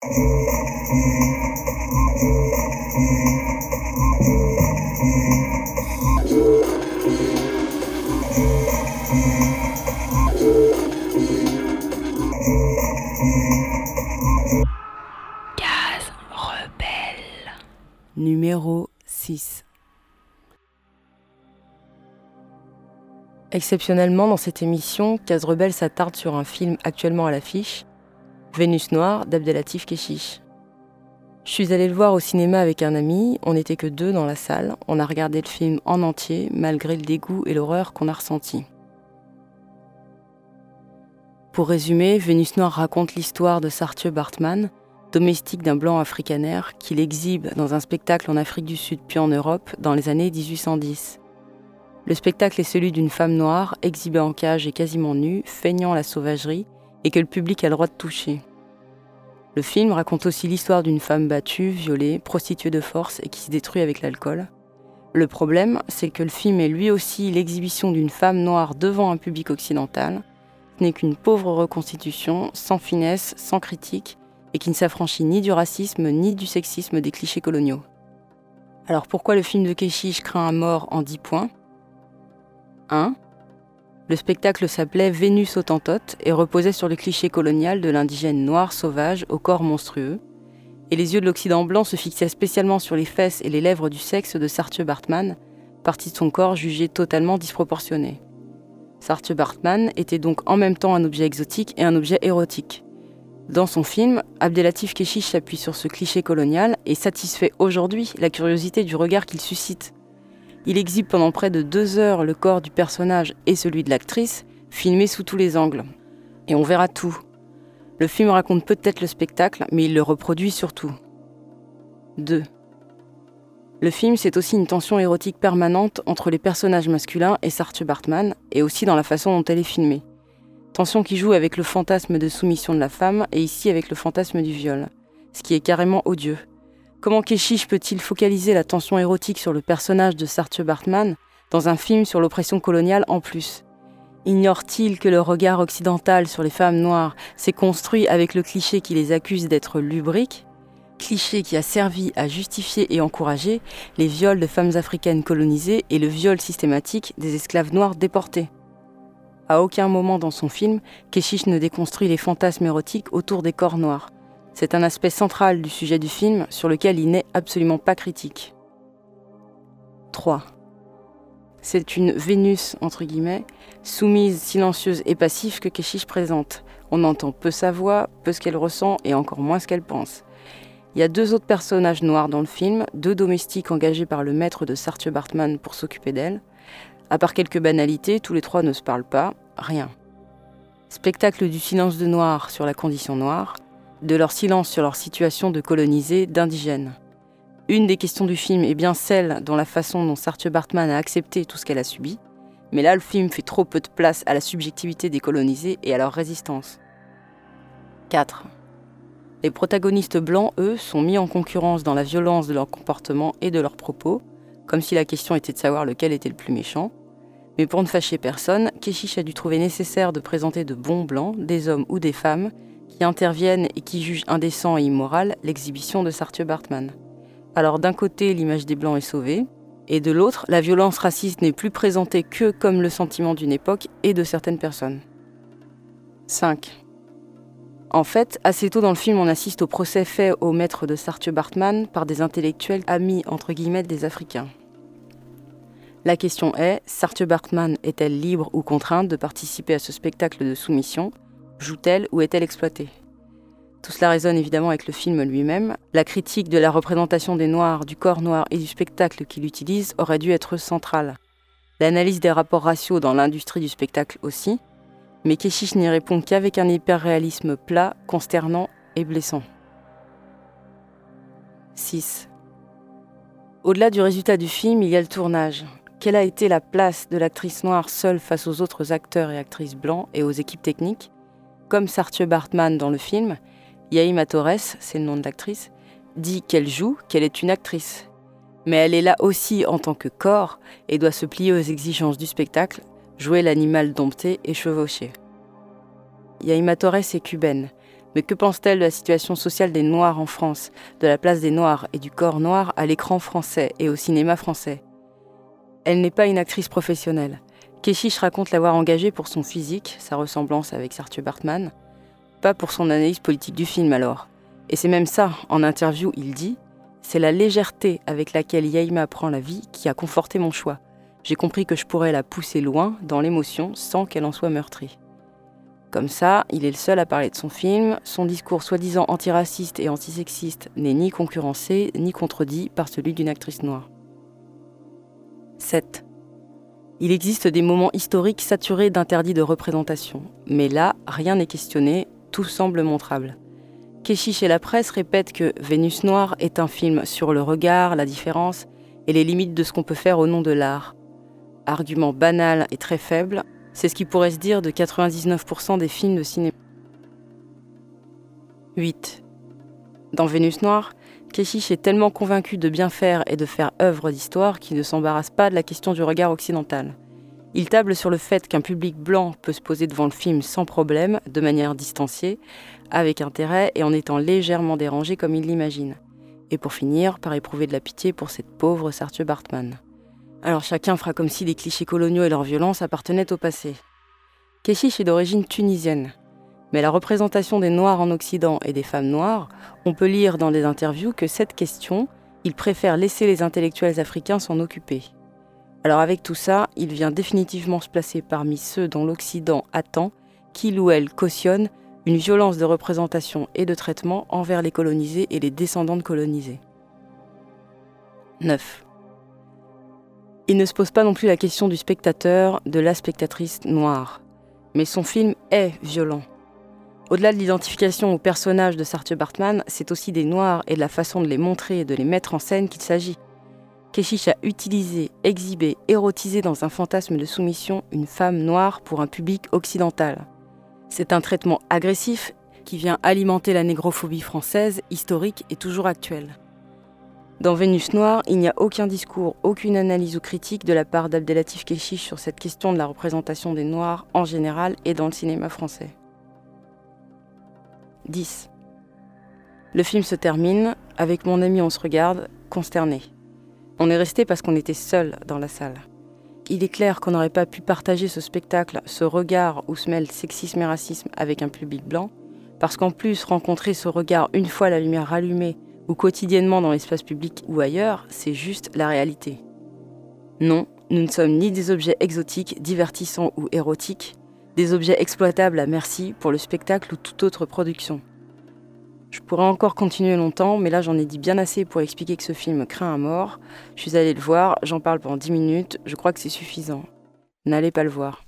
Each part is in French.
Gaz rebelle. Numéro 6. Exceptionnellement, dans cette émission, Case Rebelle s'attarde sur un film actuellement à l'affiche, Vénus Noire d'Abdelatif Keshish. Je suis allée le voir au cinéma avec un ami, on n'était que deux dans la salle, on a regardé le film en entier malgré le dégoût et l'horreur qu'on a ressenti. Pour résumer, Vénus Noire raconte l'histoire de Sartre Bartman, domestique d'un blanc africanaire, qu'il exhibe dans un spectacle en Afrique du Sud puis en Europe dans les années 1810. Le spectacle est celui d'une femme noire, exhibée en cage et quasiment nue, feignant la sauvagerie, et que le public a le droit de toucher. Le film raconte aussi l'histoire d'une femme battue, violée, prostituée de force et qui se détruit avec l'alcool. Le problème, c'est que le film est lui aussi l'exhibition d'une femme noire devant un public occidental. Ce n'est qu'une pauvre reconstitution, sans finesse, sans critique, et qui ne s'affranchit ni du racisme ni du sexisme des clichés coloniaux. Alors pourquoi le film de Keshish craint un mort en 10 points? 1. Le spectacle s'appelait Vénus Autantote et reposait sur le cliché colonial de l'indigène noir sauvage au corps monstrueux, et les yeux de l'Occident blanc se fixaient spécialement sur les fesses et les lèvres du sexe de Sartre Bartman, partie de son corps jugée totalement disproportionnée. Sartre Bartman était donc en même temps un objet exotique et un objet érotique. Dans son film, Abdelatif Keshish s'appuie sur ce cliché colonial et satisfait aujourd'hui la curiosité du regard qu'il suscite. Il exhibe pendant près de deux heures le corps du personnage et celui de l'actrice, filmés sous tous les angles. Et on verra tout. Le film raconte peut-être le spectacle, mais il le reproduit surtout. 2. Le film, c'est aussi une tension érotique permanente entre les personnages masculins et Sartre Bartman, et aussi dans la façon dont elle est filmée. Tension qui joue avec le fantasme de soumission de la femme, et ici avec le fantasme du viol, ce qui est carrément odieux. Comment Keshish peut-il focaliser la tension érotique sur le personnage de Sartre Bartman dans un film sur l'oppression coloniale en plus? Ignore-t-il que le regard occidental sur les femmes noires s'est construit avec le cliché qui les accuse d'être lubriques? Cliché qui a servi à justifier et encourager les viols de femmes africaines colonisées et le viol systématique des esclaves noirs déportés. À aucun moment dans son film, Keshish ne déconstruit les fantasmes érotiques autour des corps noirs. C'est un aspect central du sujet du film sur lequel il n'est absolument pas critique. 3. C'est une Vénus, entre guillemets, soumise, silencieuse et passive que Keshish présente. On entend peu sa voix, peu ce qu'elle ressent et encore moins ce qu'elle pense. Il y a deux autres personnages noirs dans le film, deux domestiques engagés par le maître de Sartre Bartman pour s'occuper d'elle. À part quelques banalités, tous les trois ne se parlent pas, rien. Spectacle du silence de noir sur la condition noire, de leur silence sur leur situation de colonisés, d'indigènes. Une des questions du film est bien celle dans la façon dont Sartre Bartman a accepté tout ce qu'elle a subi, mais là le film fait trop peu de place à la subjectivité des colonisés et à leur résistance. 4. Les protagonistes blancs, eux, sont mis en concurrence dans la violence de leur comportement et de leurs propos, comme si la question était de savoir lequel était le plus méchant. Mais pour ne fâcher personne, Keshish a dû trouver nécessaire de présenter de bons blancs, des hommes ou des femmes, qui interviennent et qui jugent indécent et immoral l'exhibition de Sartre Bartman. Alors d'un côté, l'image des Blancs est sauvée, et de l'autre, la violence raciste n'est plus présentée que comme le sentiment d'une époque et de certaines personnes. 5. En fait, assez tôt dans le film, on assiste au procès fait au maître de Sartre Bartman par des intellectuels amis entre guillemets des Africains. La question est, Sartre Bartman est-elle libre ou contrainte de participer à ce spectacle de soumission? Joue-t-elle ou est-elle exploitée? Tout cela résonne évidemment avec le film lui-même. La critique de la représentation des Noirs, du corps noir et du spectacle qu'il utilise aurait dû être centrale. L'analyse des rapports raciaux dans l'industrie du spectacle aussi, mais Keshish n'y répond qu'avec un hyperréalisme plat, consternant et blessant. 6. Au-delà du résultat du film, il y a le tournage. Quelle a été la place de l'actrice noire seule face aux autres acteurs et actrices blancs et aux équipes techniques? Comme Sartre Bartman dans le film, Yaima Torres, c'est le nom de l'actrice, dit qu'elle joue, qu'elle est une actrice. Mais elle est là aussi en tant que corps et doit se plier aux exigences du spectacle, jouer l'animal dompté et chevauché. Yaima Torres est cubaine, Mais que pense-t-elle de la situation sociale des Noirs en France, de la place des Noirs et du corps noir à l'écran français et au cinéma français? Elle n'est pas une actrice professionnelle. Keshish raconte l'avoir engagée pour son physique, sa ressemblance avec Sartre Bartman, pas pour son analyse politique du film alors. Et c'est même ça, en interview, il dit C'est la légèreté avec laquelle Yaima prend la vie qui a conforté mon choix. J'ai compris que je pourrais la pousser loin dans l'émotion sans qu'elle en soit meurtrie. Comme ça, il est le seul à parler de son film, son discours soi-disant antiraciste et antisexiste n'est ni concurrencé ni contredit par celui d'une actrice noire. 7. Il existe des moments historiques saturés d'interdits de représentation, mais là, rien n'est questionné, tout semble montrable. Keshish et la presse répètent que Vénus Noire est un film sur le regard, la différence et les limites de ce qu'on peut faire au nom de l'art. Argument banal et très faible, c'est ce qui pourrait se dire de 99% des films de cinéma. 8. Dans Vénus Noire, Keshish est tellement convaincu de bien faire et de faire œuvre d'histoire qu'il ne s'embarrasse pas de la question du regard occidental. Il table sur le fait qu'un public blanc peut se poser devant le film sans problème, de manière distanciée, avec intérêt et en étant légèrement dérangé comme il l'imagine. Et pour finir, par éprouver de la pitié pour cette pauvre Sartre Bartman. Alors chacun fera comme si les clichés coloniaux et leur violence appartenaient au passé. Keshish est d'origine tunisienne. Mais la représentation des Noirs en Occident et des femmes noires, on peut lire dans des interviews que cette question, il préfère laisser les intellectuels africains s'en occuper. Alors avec tout ça, il vient définitivement se placer parmi ceux dont l'Occident attend qu'il ou elle cautionne une violence de représentation et de traitement envers les colonisés et les descendants de colonisés. 9. Il ne se pose pas non plus la question du spectateur, de la spectatrice noire. Mais son film est violent. Au-delà de l'identification au personnage de Sartre Bartman, c'est aussi des Noirs et de la façon de les montrer et de les mettre en scène qu'il s'agit. Keshish a utilisé, exhibé, érotisé dans un fantasme de soumission une femme noire pour un public occidental. C'est un traitement agressif qui vient alimenter la négrophobie française, historique et toujours actuelle. Dans Vénus Noire, il n'y a aucun discours, aucune analyse ou critique de la part d'Abdelatif Keshish sur cette question de la représentation des Noirs en général et dans le cinéma français. 10. Le film se termine, avec mon ami on se regarde, consterné. On est resté parce qu'on était seul dans la salle. Il est clair qu'on n'aurait pas pu partager ce spectacle, ce regard où se mêle sexisme et racisme avec un public blanc, parce qu'en plus rencontrer ce regard une fois la lumière allumée ou quotidiennement dans l'espace public ou ailleurs, c'est juste la réalité. Non, nous ne sommes ni des objets exotiques, divertissants ou érotiques, des objets exploitables à merci pour le spectacle ou toute autre production. Je pourrais encore continuer longtemps, mais là j'en ai dit bien assez pour expliquer que ce film craint à mort. Je suis allée le voir, j'en parle pendant 10 minutes, je crois que c'est suffisant. N'allez pas le voir.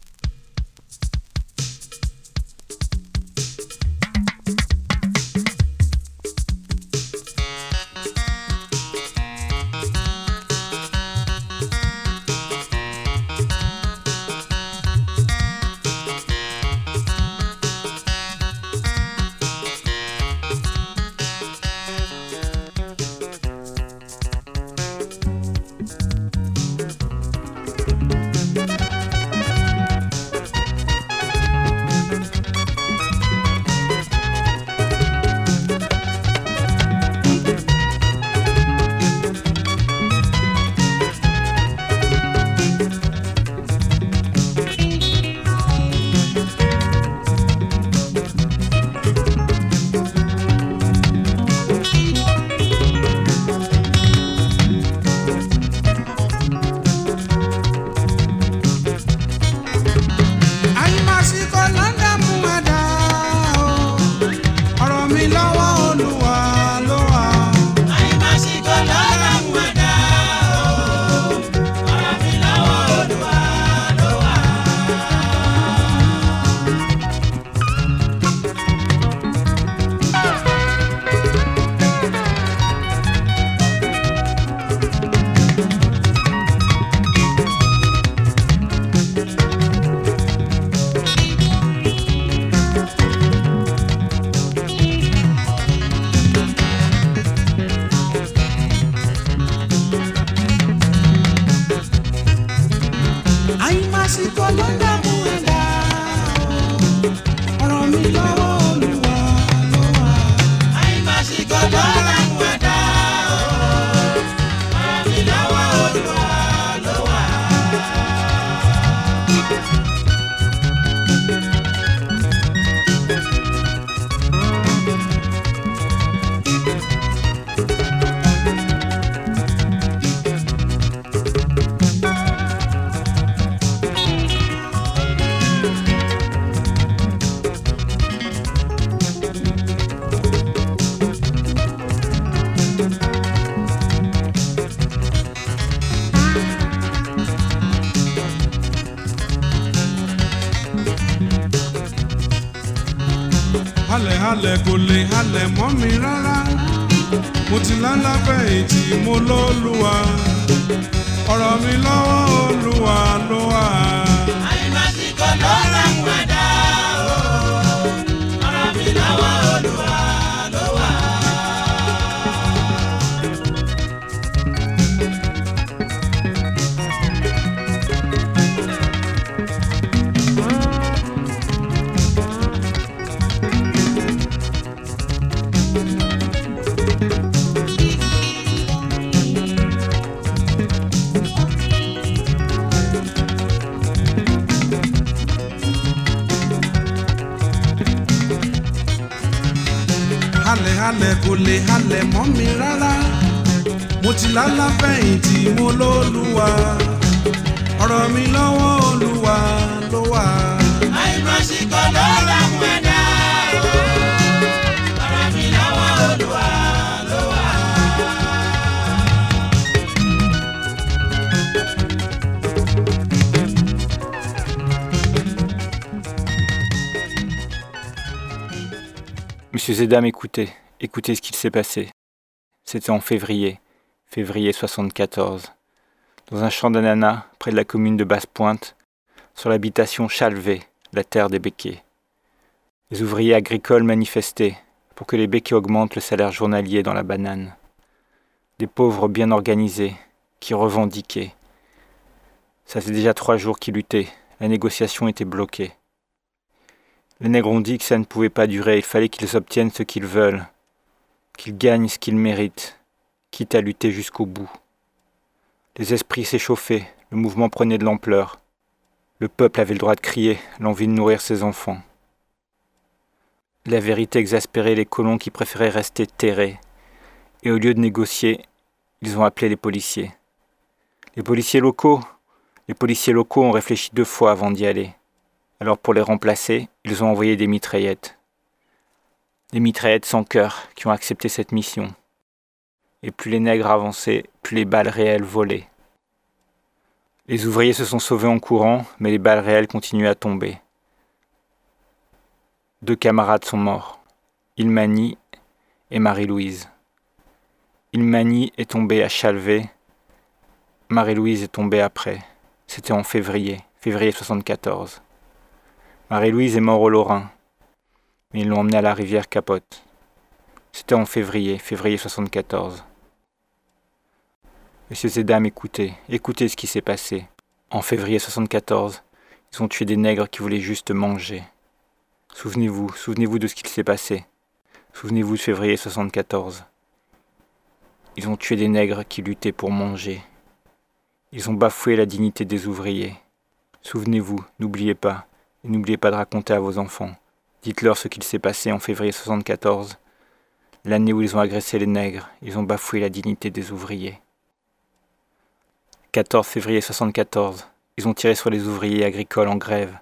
Mọ́ mi rárá. Mo ti lálàfẹ́ ètì mo lọ́lùwà ọ̀rọ̀ mi lọ́wọ́ halẹ̀ kò lè halẹ̀ mọ́ mi rárá mo ti lálàfẹ́ ètì mo lọ́lùwà ọ̀rọ̀ mi lọ́wọ́ olúwa ló wà. àyìnbásíkò ló làwọn ẹ̀dá o ọ̀rọ̀ mi lọ́wọ́ olúwa ló wà. Monsieur Zedam, écoutez, écoutez ce qu'il s'est passé. C'était en février, février 74, dans un champ d'ananas près de la commune de Basse-Pointe, sur l'habitation Chalvet, la terre des béquets. Les ouvriers agricoles manifestaient pour que les béquets augmentent le salaire journalier dans la banane. Des pauvres bien organisés qui revendiquaient. Ça fait déjà trois jours qu'ils luttaient, la négociation était bloquée. Les nègres ont dit que ça ne pouvait pas durer, il fallait qu'ils obtiennent ce qu'ils veulent, qu'ils gagnent ce qu'ils méritent, quitte à lutter jusqu'au bout. Les esprits s'échauffaient, le mouvement prenait de l'ampleur. Le peuple avait le droit de crier, l'envie de nourrir ses enfants. La vérité exaspérait les colons qui préféraient rester terrés, et au lieu de négocier, ils ont appelé les policiers. Les policiers locaux, les policiers locaux ont réfléchi deux fois avant d'y aller. Alors pour les remplacer, ils ont envoyé des mitraillettes. Des mitraillettes sans cœur qui ont accepté cette mission. Et plus les nègres avançaient, plus les balles réelles volaient. Les ouvriers se sont sauvés en courant, mais les balles réelles continuaient à tomber. Deux camarades sont morts, Ilmani et Marie-Louise. Ilmani est tombée à Chalvet, Marie-Louise est tombée après. C'était en février, février 74. Marie-Louise est morte au Lorrain, mais ils l'ont emmenée à la rivière Capote. C'était en février, février 74. Messieurs et dames, écoutez, écoutez ce qui s'est passé. En février 74, ils ont tué des nègres qui voulaient juste manger. Souvenez-vous, souvenez-vous de ce qu'il s'est passé. Souvenez-vous de février 74. Ils ont tué des nègres qui luttaient pour manger. Ils ont bafoué la dignité des ouvriers. Souvenez-vous, n'oubliez pas, et n'oubliez pas de raconter à vos enfants. Dites-leur ce qu'il s'est passé en février 74, l'année où ils ont agressé les nègres, ils ont bafoué la dignité des ouvriers. 14 février 74, ils ont tiré sur les ouvriers agricoles en grève.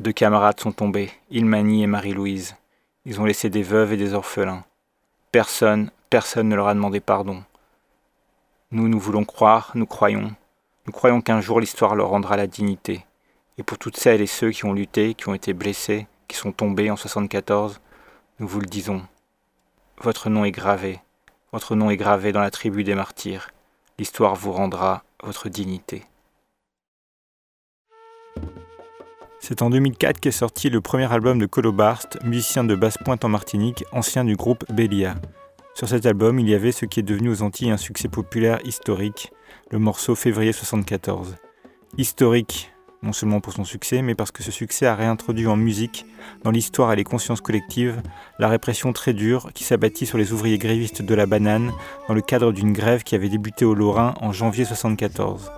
Deux camarades sont tombés, Ilmani et Marie-Louise. Ils ont laissé des veuves et des orphelins. Personne, personne ne leur a demandé pardon. Nous, nous voulons croire, nous croyons. Nous croyons qu'un jour l'histoire leur rendra la dignité. Et pour toutes celles et ceux qui ont lutté, qui ont été blessés, qui sont tombés en 74, nous vous le disons. Votre nom est gravé. Votre nom est gravé dans la tribu des martyrs. L'histoire vous rendra votre dignité. C'est en 2004 qu'est sorti le premier album de Colo Barst, musicien de basse-pointe en Martinique, ancien du groupe Belia. Sur cet album, il y avait ce qui est devenu aux Antilles un succès populaire historique, le morceau Février 74. Historique, non seulement pour son succès, mais parce que ce succès a réintroduit en musique, dans l'histoire et les consciences collectives, la répression très dure qui s'abattit sur les ouvriers grévistes de la banane dans le cadre d'une grève qui avait débuté au Lorrain en janvier 74.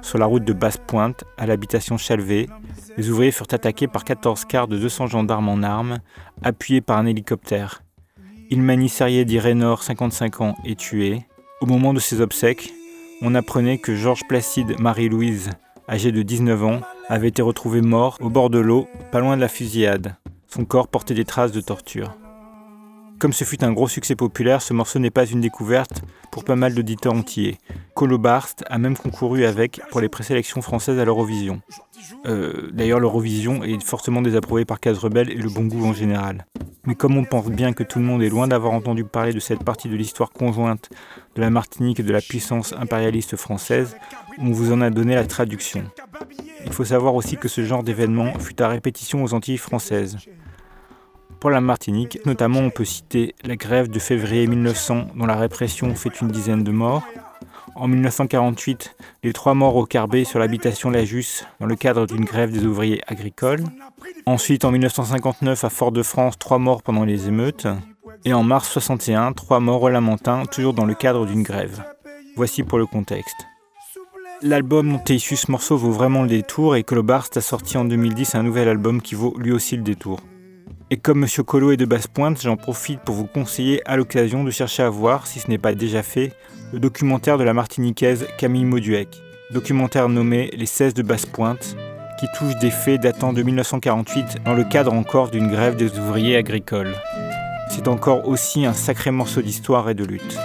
Sur la route de Basse-Pointe, à l'habitation Chalvet, les ouvriers furent attaqués par 14 quarts de 200 gendarmes en armes, appuyés par un hélicoptère. Ilmani Serrier dit Raynor, 55 ans, est tué. Au moment de ses obsèques, on apprenait que Georges Placide Marie-Louise, âgé de 19 ans, avait été retrouvé mort au bord de l'eau, pas loin de la fusillade. Son corps portait des traces de torture. Comme ce fut un gros succès populaire, ce morceau n'est pas une découverte pour pas mal d'auditeurs entiers. Colo Barst a même concouru avec pour les présélections françaises à l'Eurovision. Euh, D'ailleurs, l'Eurovision est fortement désapprouvé par Case Rebelle et le bon goût en général. Mais comme on pense bien que tout le monde est loin d'avoir entendu parler de cette partie de l'histoire conjointe de la Martinique et de la puissance impérialiste française, on vous en a donné la traduction. Il faut savoir aussi que ce genre d'événement fut à répétition aux Antilles françaises. Pour la Martinique, notamment, on peut citer la grève de février 1900 dont la répression fait une dizaine de morts, en 1948, les trois morts au Carbet sur l'habitation La Jusse dans le cadre d'une grève des ouvriers agricoles. Ensuite, en 1959, à Fort-de-France, trois morts pendant les émeutes. Et en mars 61, trois morts au Lamentin, toujours dans le cadre d'une grève. Voici pour le contexte. L'album dont est issu ce morceau vaut vraiment le détour et Colobarst a sorti en 2010 un nouvel album qui vaut lui aussi le détour. Et comme Monsieur Colo est de basse pointe, j'en profite pour vous conseiller à l'occasion de chercher à voir, si ce n'est pas déjà fait, le documentaire de la martiniquaise Camille Mauduec, documentaire nommé Les 16 de basse pointe, qui touche des faits datant de 1948 dans le cadre encore d'une grève des ouvriers agricoles. C'est encore aussi un sacré morceau d'histoire et de lutte.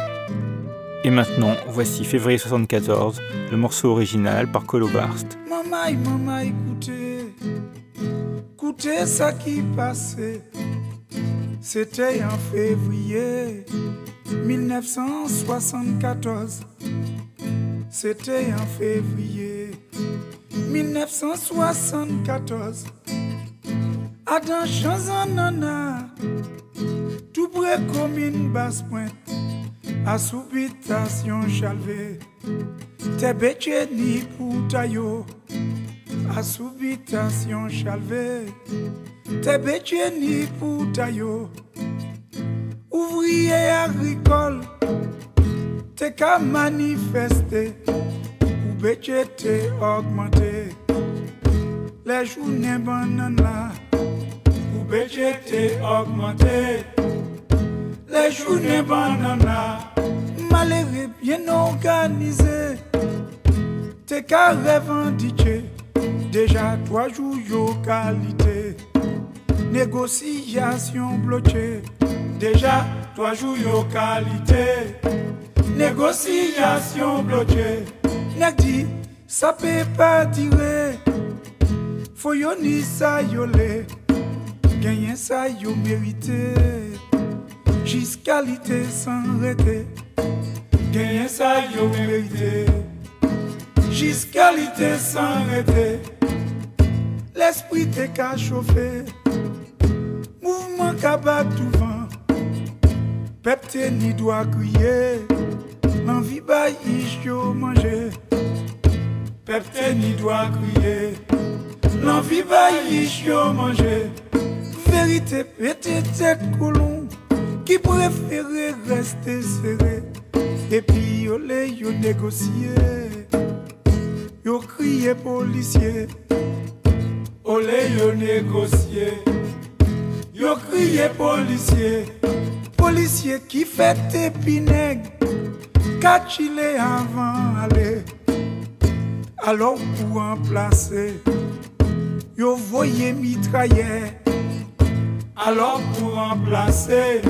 Et maintenant, voici février 74, le morceau original par Colo Barst. Maman, maman, écoutez, écoutez ça qui passait. C'était en février 1974. C'était en février 1974. Adam Chanzanana, tout près comme une basse pointe, à subitation chalvé. Bête ni pour taillot, à subitation chalvé. T'es bête ni pour taillot. Ouvrier agricole, t'es qu'à manifester, ou bête t'es augmenté. Les journées bananes là, ou bête t'es augmenté. Les journées bananes là, malheureux bien organisé. T'es qu'à revendiquer, déjà trois jours yo qualité. Négociation bloquée, déjà trois jours yo qualité. Négociation bloquée, nèg dit ça peut pas tirer. Faut yo ça yo le, gagner ça yo mérité. Jusqu'alité sans arrêter, gagner ça yo mérité. Jusqu'alité sans arrêter, l'esprit t'est qu'à chauffer. Mouvement qu'à battre tout vent, peuple ni doit crier. L'envie baille yo manger, peuple ni doit crier. L'envie baille yo manger, vérité pété tête coulon, qui préférait rester serré. Et puis yo les yo négocier, yo crier policier, olé yo négocier. Yo crié policier, policier qui fait tes pinègres, catchilé avant aller. Alors pour remplacer, yo voyez mitrailleur. Alors pour remplacer,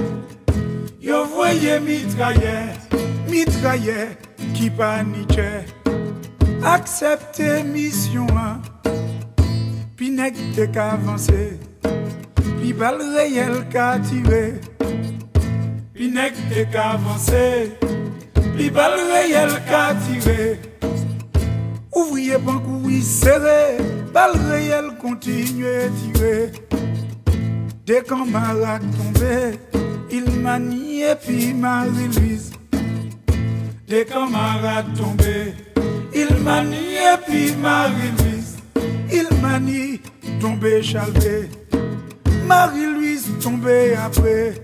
yo voyez mitrailleur, mitrailleur qui paniquait. Acceptez mission, hein. Pinègre t'es qu'avancé. Pi bal réel qu'a tiré. Pi nèg t'es qu'avancé Pi bal réel qu'a tiré. Ouvrier banque oui serré. Bal réel continue à tirer. Des camarades Il manie et puis Marie-Louise. Des camarades tombés Il manie et puis Marie-Louise Il manie tombé chalvé Marie-Louise tombée après.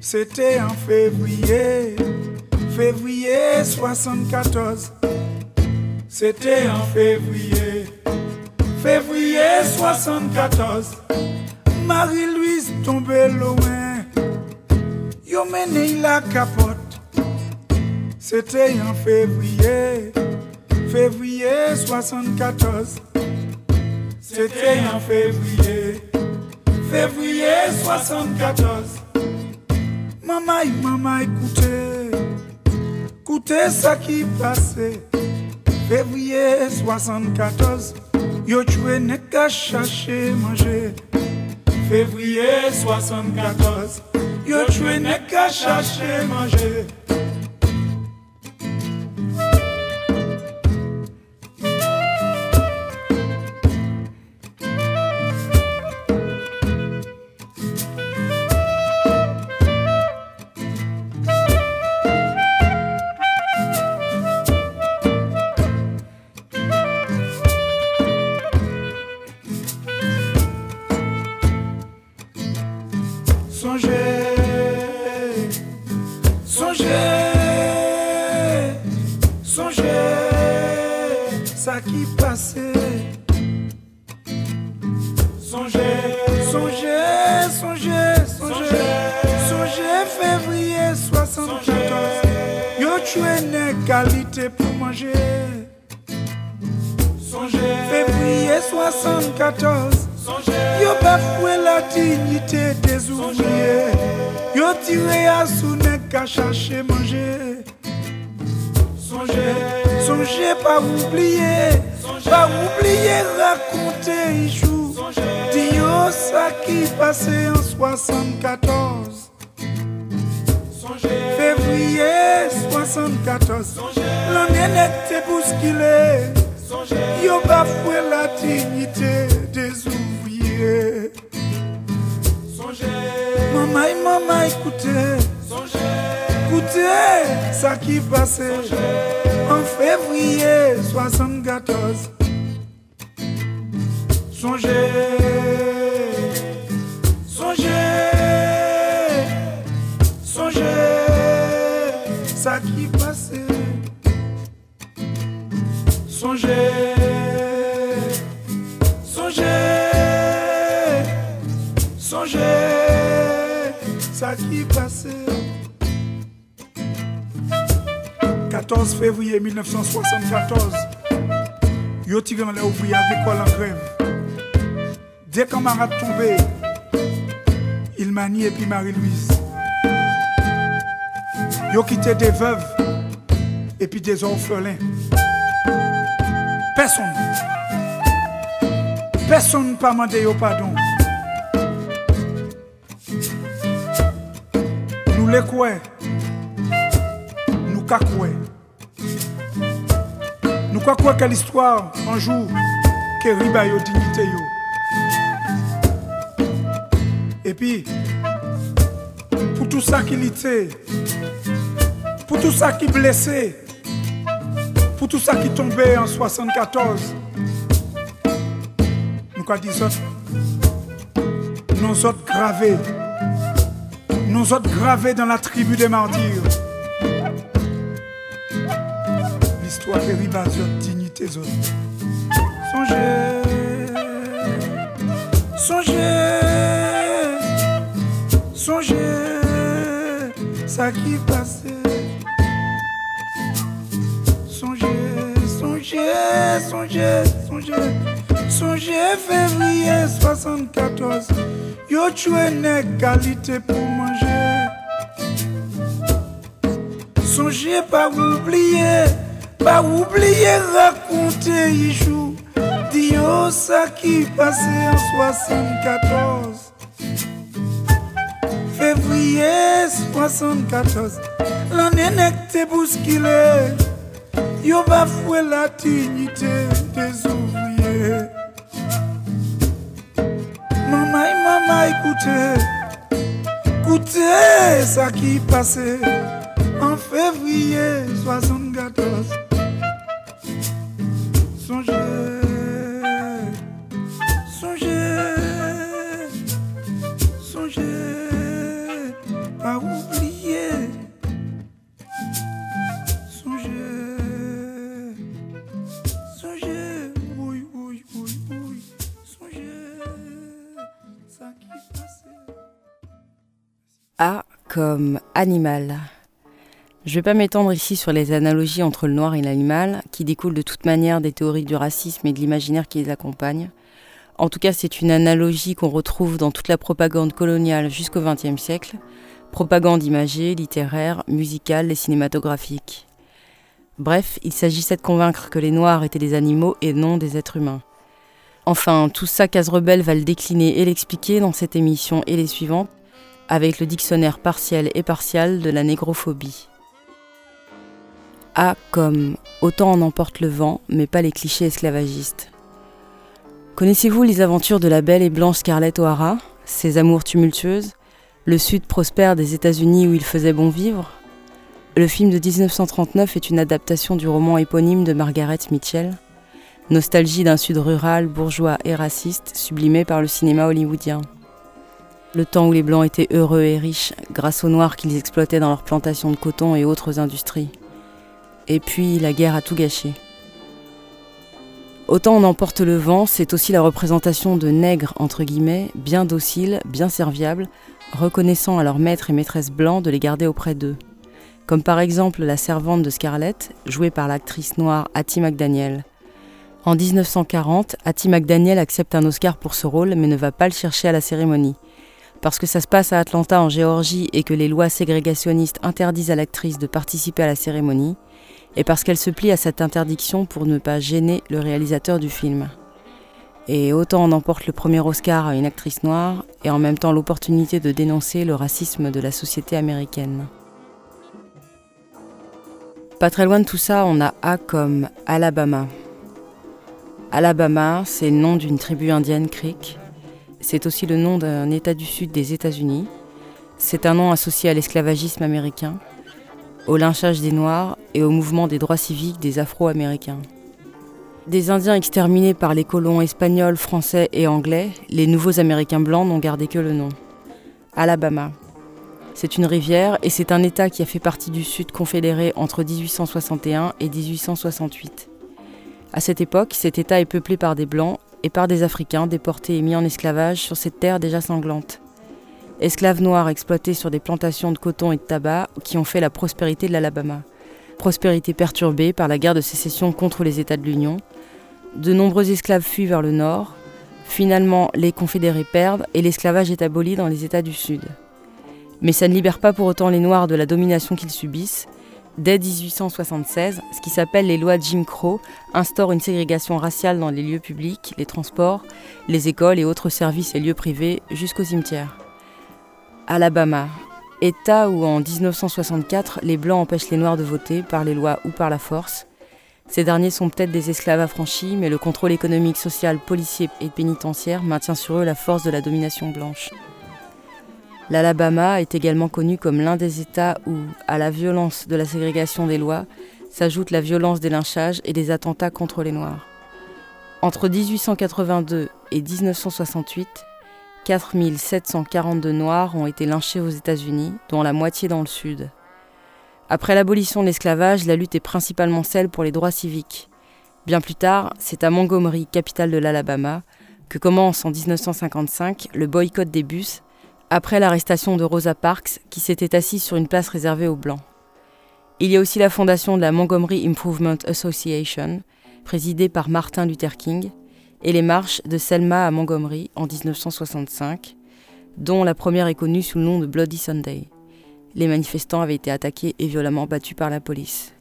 C'était en février, février 74. C'était en février, février 74. Marie-Louise tombée loin. Yo mené la capote. C'était en février, février 74. C'était en février février 74. Maman, maman, écoutez, écoutez ça qui passait. Février 74, yo tué n'est qu'à chercher manger. février 74 Yo tué n'est qu'à chercher manger qui passait. Songez, songez, songez, ça qui passait. 14 février 1974, yo tiré les ouvriers agricoles en grève. Des camarades tombés, Ilmani et puis Marie-Louise. Yo quitté des veuves et puis des orphelins. Personne. Personne pas demandé au pardon. Nous les quoi Nous cacoué. Nous quoi que l'histoire, un jour, que riba yo dignité yo. Et puis, pour tout ça qui l'était, pour tout ça qui blessé, pour tout ça qui tombait en 74, nous quoi disons, nous autres gravés, nous autres gravés dans la tribu des martyrs. Toi, dérivation, dignité, zone. Songez, songez, songez, ça qui passait. Songez, songez, songez, février 74. Yo tué une qualité pour manger. Songez pas oublier. Pas oublier raconter Ichou Dio ça qui passait en 74 Février 74 L'année n'était bousculée Yo va fwe la dignite des ouvriye Mamay, mamay, koute. Koute sa ki pase An fevriye 74 comme animal. Je ne vais pas m'étendre ici sur les analogies entre le noir et l'animal, qui découlent de toute manière des théories du racisme et de l'imaginaire qui les accompagne. En tout cas, c'est une analogie qu'on retrouve dans toute la propagande coloniale jusqu'au XXe siècle, propagande imagée, littéraire, musicale et cinématographique. Bref, il s'agissait de convaincre que les Noirs étaient des animaux et non des êtres humains. Enfin, tout ça, Cazerebelle va le décliner et l'expliquer dans cette émission et les suivantes, avec le dictionnaire partiel et partial de la négrophobie. A comme autant en emporte le vent, mais pas les clichés esclavagistes. Connaissez-vous les aventures de la belle et blanche Scarlett O'Hara, ses amours tumultueuses, le sud prospère des États-Unis où il faisait bon vivre? Le film de 1939 est une adaptation du roman éponyme de Margaret Mitchell, nostalgie d'un sud rural, bourgeois et raciste, sublimé par le cinéma hollywoodien. Le temps où les Blancs étaient heureux et riches grâce aux Noirs qu'ils exploitaient dans leurs plantations de coton et autres industries. Et puis la guerre a tout gâché. Autant on emporte le vent, c'est aussi la représentation de nègres, entre guillemets, bien dociles, bien serviables, reconnaissant à leurs maîtres et maîtresses blancs de les garder auprès d'eux. Comme par exemple la servante de Scarlett, jouée par l'actrice noire Hattie McDaniel. En 1940, Hattie McDaniel accepte un Oscar pour ce rôle mais ne va pas le chercher à la cérémonie. Parce que ça se passe à Atlanta en Géorgie et que les lois ségrégationnistes interdisent à l'actrice de participer à la cérémonie, et parce qu'elle se plie à cette interdiction pour ne pas gêner le réalisateur du film. Et autant on emporte le premier Oscar à une actrice noire, et en même temps l'opportunité de dénoncer le racisme de la société américaine. Pas très loin de tout ça, on a A comme Alabama. Alabama, c'est le nom d'une tribu indienne Creek. C'est aussi le nom d'un État du sud des États-Unis. C'est un nom associé à l'esclavagisme américain au lynchage des Noirs et au mouvement des droits civiques des Afro-Américains. Des Indiens exterminés par les colons espagnols, français et anglais, les nouveaux Américains blancs n'ont gardé que le nom. Alabama. C'est une rivière et c'est un État qui a fait partie du Sud confédéré entre 1861 et 1868. À cette époque, cet État est peuplé par des Blancs et par des Africains déportés et mis en esclavage sur cette terre déjà sanglante esclaves noirs exploités sur des plantations de coton et de tabac qui ont fait la prospérité de l'Alabama. Prospérité perturbée par la guerre de sécession contre les États de l'Union. De nombreux esclaves fuient vers le nord. Finalement, les confédérés perdent et l'esclavage est aboli dans les États du Sud. Mais ça ne libère pas pour autant les Noirs de la domination qu'ils subissent. Dès 1876, ce qui s'appelle les lois Jim Crow instaure une ségrégation raciale dans les lieux publics, les transports, les écoles et autres services et lieux privés jusqu'aux cimetières. Alabama, État où en 1964 les Blancs empêchent les Noirs de voter par les lois ou par la force. Ces derniers sont peut-être des esclaves affranchis, mais le contrôle économique, social, policier et pénitentiaire maintient sur eux la force de la domination blanche. L'Alabama est également connu comme l'un des États où, à la violence de la ségrégation des lois, s'ajoute la violence des lynchages et des attentats contre les Noirs. Entre 1882 et 1968, 4742 Noirs ont été lynchés aux États-Unis, dont la moitié dans le Sud. Après l'abolition de l'esclavage, la lutte est principalement celle pour les droits civiques. Bien plus tard, c'est à Montgomery, capitale de l'Alabama, que commence en 1955 le boycott des bus, après l'arrestation de Rosa Parks, qui s'était assise sur une place réservée aux Blancs. Il y a aussi la fondation de la Montgomery Improvement Association, présidée par Martin Luther King, et les marches de Selma à Montgomery en 1965, dont la première est connue sous le nom de Bloody Sunday. Les manifestants avaient été attaqués et violemment battus par la police.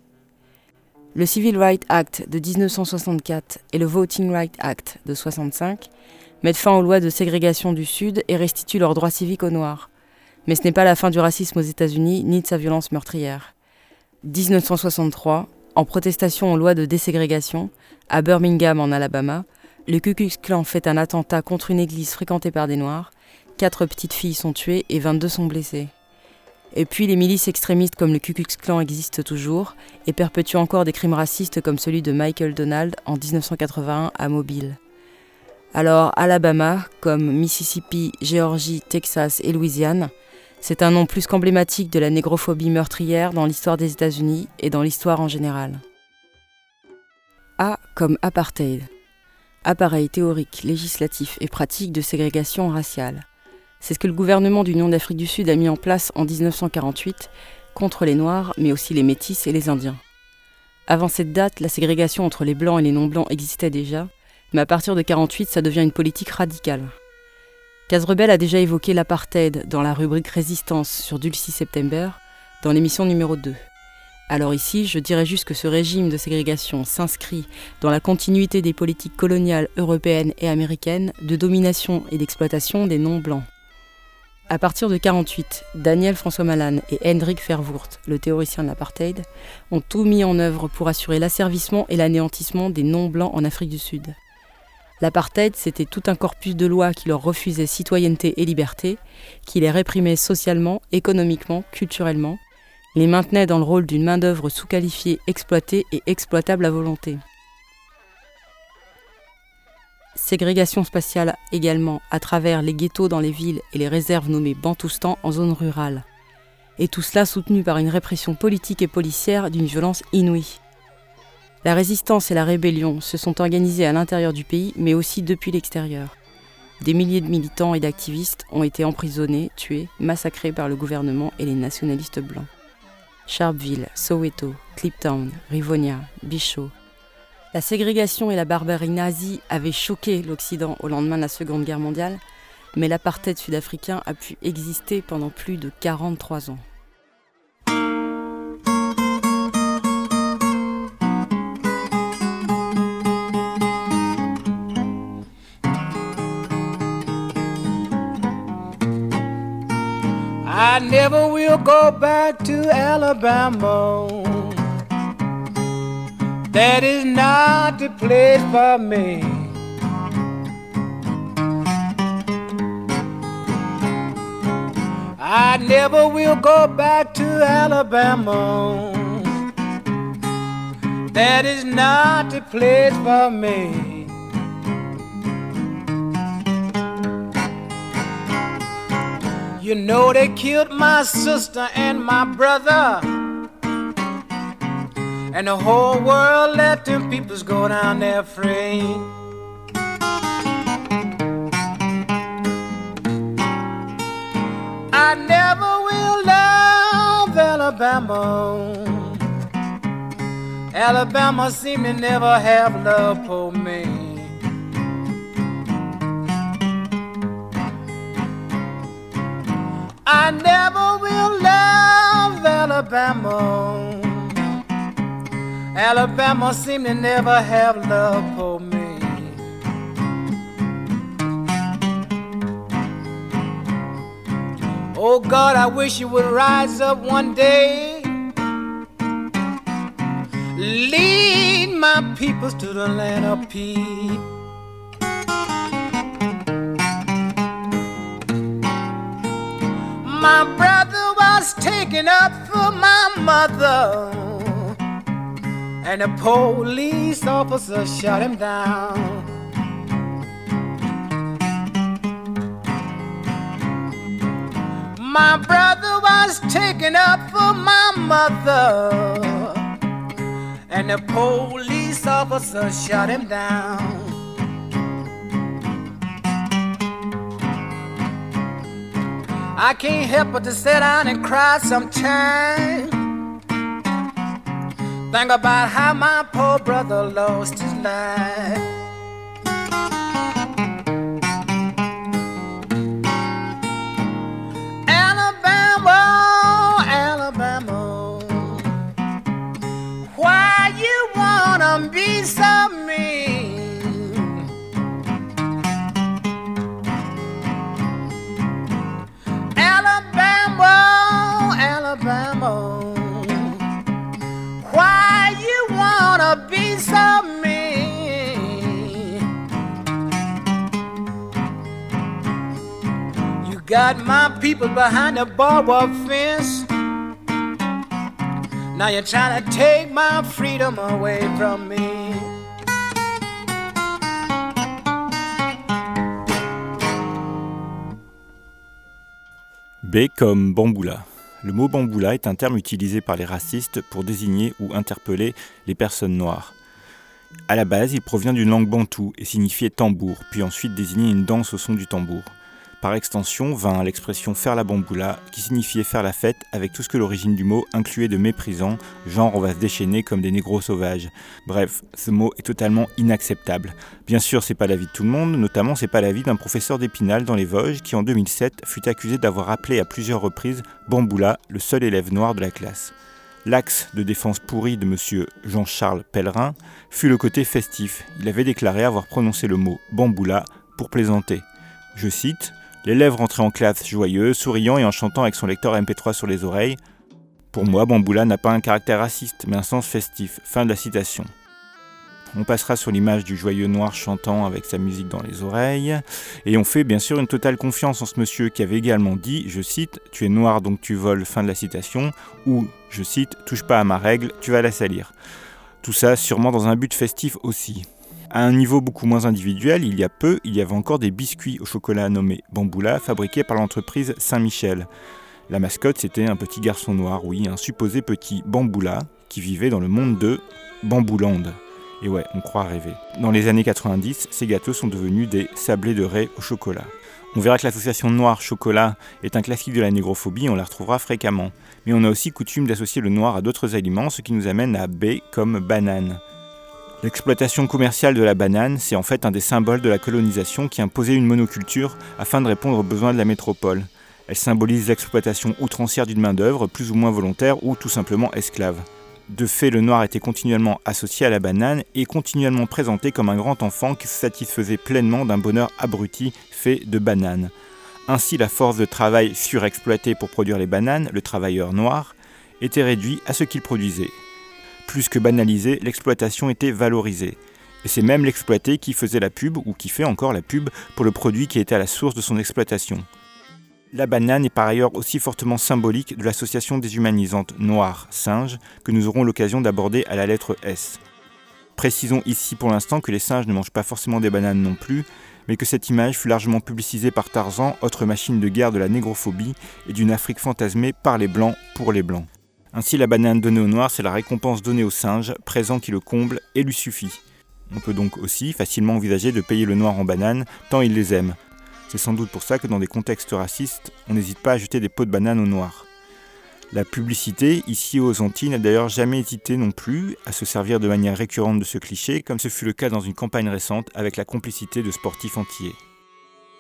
Le Civil Rights Act de 1964 et le Voting Rights Act de 1965 mettent fin aux lois de ségrégation du Sud et restituent leurs droits civiques aux Noirs. Mais ce n'est pas la fin du racisme aux États-Unis ni de sa violence meurtrière. 1963, en protestation aux lois de déségrégation, à Birmingham en Alabama, le Ku Klux Klan fait un attentat contre une église fréquentée par des Noirs. Quatre petites filles sont tuées et 22 sont blessées. Et puis les milices extrémistes comme le Ku Klux Klan existent toujours et perpétuent encore des crimes racistes comme celui de Michael Donald en 1981 à Mobile. Alors Alabama, comme Mississippi, Géorgie, Texas et Louisiane, c'est un nom plus qu'emblématique de la négrophobie meurtrière dans l'histoire des États-Unis et dans l'histoire en général. A comme apartheid appareil théorique, législatif et pratique de ségrégation raciale. C'est ce que le gouvernement d'Union d'Afrique du Sud a mis en place en 1948 contre les Noirs, mais aussi les Métis et les Indiens. Avant cette date, la ségrégation entre les Blancs et les non-Blancs existait déjà, mais à partir de 1948, ça devient une politique radicale. Casrebel a déjà évoqué l'apartheid dans la rubrique Résistance sur Dulcie September, dans l'émission numéro 2. Alors ici, je dirais juste que ce régime de ségrégation s'inscrit dans la continuité des politiques coloniales européennes et américaines de domination et d'exploitation des non-blancs. À partir de 48, Daniel François Malan et Hendrik Verwoerd, le théoricien de l'apartheid, ont tout mis en œuvre pour assurer l'asservissement et l'anéantissement des non-blancs en Afrique du Sud. L'apartheid, c'était tout un corpus de lois qui leur refusait citoyenneté et liberté, qui les réprimait socialement, économiquement, culturellement, les maintenait dans le rôle d'une main-d'œuvre sous-qualifiée, exploitée et exploitable à volonté. Ségrégation spatiale également à travers les ghettos dans les villes et les réserves nommées Bantoustan en zone rurale. Et tout cela soutenu par une répression politique et policière d'une violence inouïe. La résistance et la rébellion se sont organisées à l'intérieur du pays, mais aussi depuis l'extérieur. Des milliers de militants et d'activistes ont été emprisonnés, tués, massacrés par le gouvernement et les nationalistes blancs. Sharpeville, Soweto, Cliptown, Rivonia, Bichot. La ségrégation et la barbarie nazie avaient choqué l'Occident au lendemain de la Seconde Guerre mondiale, mais l'apartheid sud-africain a pu exister pendant plus de 43 ans. I never will go back to Alabama. That is not the place for me. I never will go back to Alabama. That is not the place for me. You know they killed my sister and my brother. And the whole world let them peoples go down there free. I never will love Alabama. Alabama seem to never have love for me. I never will love Alabama. Alabama seem to never have love for me. Oh God, I wish you would rise up one day. Lead my peoples to the land of peace. My brother was taken up for my mother, and the police officer shot him down. My brother was taken up for my mother, and the police officer shot him down. I can't help but to sit down and cry sometimes. Think about how my poor brother lost his life. Now you're trying to take my freedom away from me. B comme bamboula. Le mot bamboula est un terme utilisé par les racistes pour désigner ou interpeller les personnes noires. À la base, il provient d'une langue bantoue et signifiait tambour, puis ensuite désignait une danse au son du tambour. Par extension vint l'expression faire la bamboula, qui signifiait faire la fête avec tout ce que l'origine du mot incluait de méprisant, genre on va se déchaîner comme des négros sauvages. Bref, ce mot est totalement inacceptable. Bien sûr, c'est pas l'avis de tout le monde, notamment c'est pas l'avis d'un professeur d'Épinal dans les Vosges qui en 2007 fut accusé d'avoir appelé à plusieurs reprises Bamboula le seul élève noir de la classe. L'axe de défense pourri de M. Jean-Charles Pellerin fut le côté festif. Il avait déclaré avoir prononcé le mot bamboula pour plaisanter. Je cite L'élève rentrait en classe joyeux, souriant et en chantant avec son lecteur MP3 sur les oreilles. Pour moi, bamboula n'a pas un caractère raciste, mais un sens festif. Fin de la citation. On passera sur l'image du joyeux noir chantant avec sa musique dans les oreilles. Et on fait bien sûr une totale confiance en ce monsieur qui avait également dit, je cite, Tu es noir donc tu voles, fin de la citation, ou, je cite, Touche pas à ma règle, tu vas la salir. Tout ça sûrement dans un but festif aussi. À un niveau beaucoup moins individuel, il y a peu, il y avait encore des biscuits au chocolat nommés Bamboula, fabriqués par l'entreprise Saint-Michel. La mascotte, c'était un petit garçon noir, oui, un supposé petit Bamboula, qui vivait dans le monde de Bambouland. Et ouais, on croit rêver. Dans les années 90, ces gâteaux sont devenus des sablés de raie au chocolat. On verra que l'association noir-chocolat est un classique de la négrophobie, on la retrouvera fréquemment. Mais on a aussi coutume d'associer le noir à d'autres aliments, ce qui nous amène à B comme banane. L'exploitation commerciale de la banane, c'est en fait un des symboles de la colonisation qui imposait une monoculture afin de répondre aux besoins de la métropole. Elle symbolise l'exploitation outrancière d'une main-d'œuvre, plus ou moins volontaire ou tout simplement esclave. De fait, le noir était continuellement associé à la banane et continuellement présenté comme un grand enfant qui se satisfaisait pleinement d'un bonheur abruti fait de bananes. Ainsi, la force de travail surexploitée pour produire les bananes, le travailleur noir, était réduit à ce qu'il produisait. Plus que banalisé, l'exploitation était valorisée. Et c'est même l'exploité qui faisait la pub, ou qui fait encore la pub, pour le produit qui était à la source de son exploitation. La banane est par ailleurs aussi fortement symbolique de l'association déshumanisante noir-singe que nous aurons l'occasion d'aborder à la lettre S. Précisons ici pour l'instant que les singes ne mangent pas forcément des bananes non plus, mais que cette image fut largement publicisée par Tarzan, autre machine de guerre de la négrophobie et d'une Afrique fantasmée par les blancs pour les blancs. Ainsi la banane donnée au noir, c'est la récompense donnée au singe, présent qui le comble et lui suffit. On peut donc aussi facilement envisager de payer le noir en banane, tant il les aime, c'est sans doute pour ça que dans des contextes racistes, on n'hésite pas à jeter des pots de banane au noir. La publicité, ici aux Antilles, n'a d'ailleurs jamais hésité non plus à se servir de manière récurrente de ce cliché, comme ce fut le cas dans une campagne récente avec la complicité de sportifs antillais.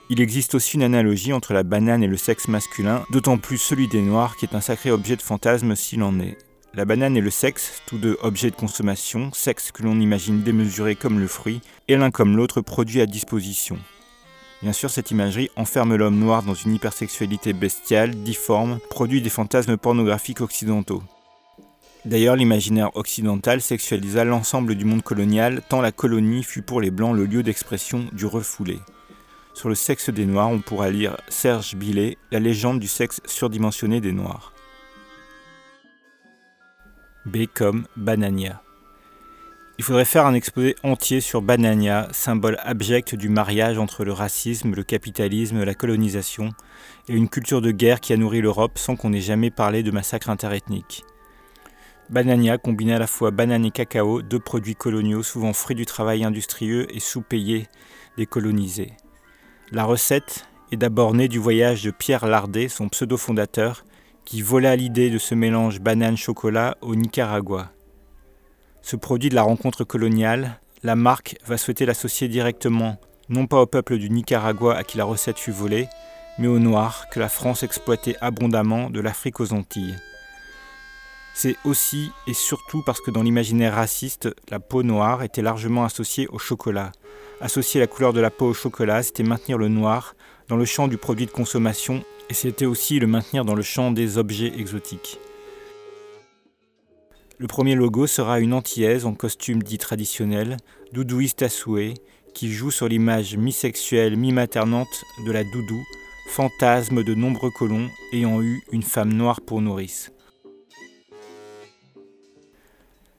Il existe aussi une analogie entre la banane et le sexe masculin, d'autant plus celui des Noirs qui est un sacré objet de fantasme s'il en est. La banane et le sexe, tous deux objets de consommation, sexe que l'on imagine démesuré comme le fruit, et l'un comme l'autre produit à disposition. Bien sûr, cette imagerie enferme l'homme noir dans une hypersexualité bestiale, difforme, produit des fantasmes pornographiques occidentaux. D'ailleurs, l'imaginaire occidental sexualisa l'ensemble du monde colonial, tant la colonie fut pour les Blancs le lieu d'expression du refoulé. Sur le sexe des Noirs, on pourra lire Serge Billet, La légende du sexe surdimensionné des Noirs. B comme Banania. Il faudrait faire un exposé entier sur Banania, symbole abject du mariage entre le racisme, le capitalisme, la colonisation et une culture de guerre qui a nourri l'Europe sans qu'on ait jamais parlé de massacre interethnique. Banania combinait à la fois banane et cacao, deux produits coloniaux souvent fruits du travail industrieux et sous-payés des colonisés. La recette est d'abord née du voyage de Pierre Lardet, son pseudo-fondateur, qui vola l'idée de ce mélange banane-chocolat au Nicaragua. Ce produit de la rencontre coloniale, la marque va souhaiter l'associer directement, non pas au peuple du Nicaragua à qui la recette fut volée, mais aux Noirs que la France exploitait abondamment de l'Afrique aux Antilles. C'est aussi et surtout parce que dans l'imaginaire raciste, la peau noire était largement associée au chocolat. Associer la couleur de la peau au chocolat, c'était maintenir le noir dans le champ du produit de consommation et c'était aussi le maintenir dans le champ des objets exotiques. Le premier logo sera une antillaise en costume dit traditionnel, doudouiste à souhait, qui joue sur l'image mi-sexuelle, mi-maternante de la doudou, fantasme de nombreux colons ayant eu une femme noire pour nourrice.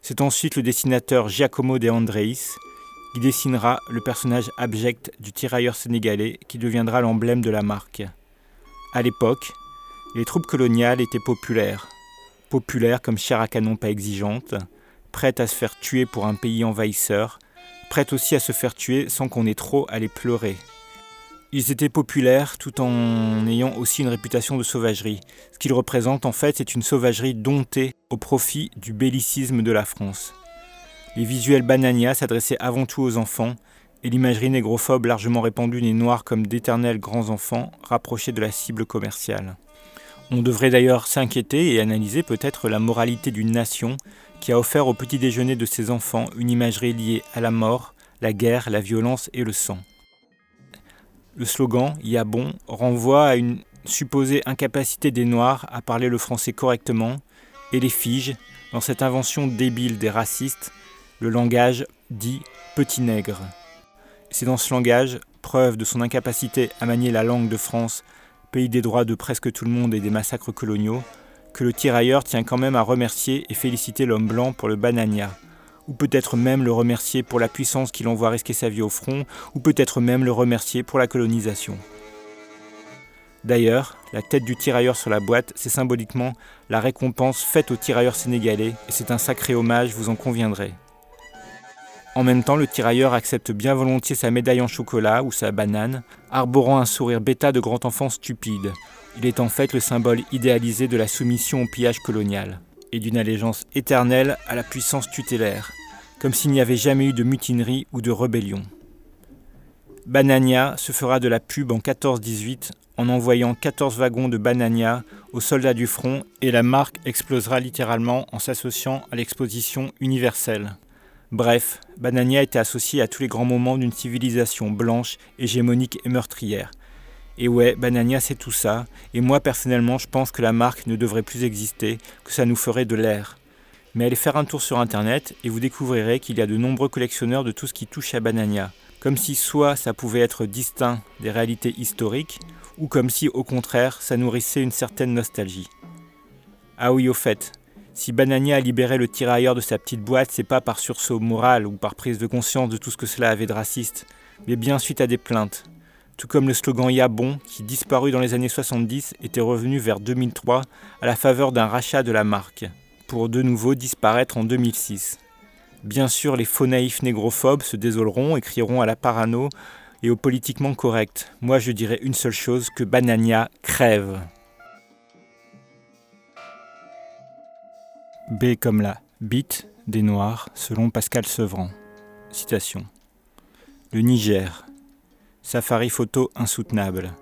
C'est ensuite le dessinateur Giacomo de Andreis qui dessinera le personnage abject du tirailleur sénégalais qui deviendra l'emblème de la marque. À l'époque, les troupes coloniales étaient populaires, populaire comme chair à canon pas exigeante, prête à se faire tuer pour un pays envahisseur, prête aussi à se faire tuer sans qu'on ait trop à les pleurer. Ils étaient populaires tout en ayant aussi une réputation de sauvagerie. Ce qu'ils représentent en fait, c'est une sauvagerie domptée au profit du bellicisme de la France. Les visuels Banania s'adressaient avant tout aux enfants, et l'imagerie négrophobe largement répandue des Noirs comme d'éternels grands enfants rapprochait de la cible commerciale. On devrait d'ailleurs s'inquiéter et analyser peut-être la moralité d'une nation qui a offert au petit déjeuner de ses enfants une imagerie liée à la mort, la guerre, la violence et le sang. Le slogan Ya bon renvoie à une supposée incapacité des Noirs à parler le français correctement et les fige, dans cette invention débile des racistes, le langage dit petit nègre. C'est dans ce langage, preuve de son incapacité à manier la langue de France, pays des droits de presque tout le monde et des massacres coloniaux, que le tirailleur tient quand même à remercier et féliciter l'homme blanc pour le banania, ou peut-être même le remercier pour la puissance qu'il envoie risquer sa vie au front, ou peut-être même le remercier pour la colonisation. D'ailleurs, la tête du tirailleur sur la boîte, c'est symboliquement la récompense faite au tirailleur sénégalais, et c'est un sacré hommage, vous en conviendrez. En même temps, le tirailleur accepte bien volontiers sa médaille en chocolat ou sa banane, arborant un sourire bêta de grand enfant stupide. Il est en fait le symbole idéalisé de la soumission au pillage colonial et d'une allégeance éternelle à la puissance tutélaire, comme s'il n'y avait jamais eu de mutinerie ou de rébellion. Banania se fera de la pub en 14-18 en envoyant 14 wagons de Banania aux soldats du front et la marque explosera littéralement en s'associant à l'exposition universelle. Bref, Banania était associé à tous les grands moments d'une civilisation blanche, hégémonique et meurtrière. Et ouais, Banania c'est tout ça, et moi personnellement je pense que la marque ne devrait plus exister, que ça nous ferait de l'air. Mais allez faire un tour sur internet et vous découvrirez qu'il y a de nombreux collectionneurs de tout ce qui touche à Banania, comme si soit ça pouvait être distinct des réalités historiques, ou comme si au contraire ça nourrissait une certaine nostalgie. Ah oui, au fait, si Banania a libéré le tirailleur de sa petite boîte, c'est pas par sursaut moral ou par prise de conscience de tout ce que cela avait de raciste, mais bien suite à des plaintes, tout comme le slogan Yabon, qui disparut dans les années 70, était revenu vers 2003 à la faveur d'un rachat de la marque, pour de nouveau disparaître en 2006. Bien sûr, les faux naïfs négrophobes se désoleront et crieront à la parano et au politiquement correct. Moi, je dirais une seule chose que Banania crève. B comme la bite des Noirs, selon Pascal Sevran. Citation. Le Niger, Safari photo insoutenable.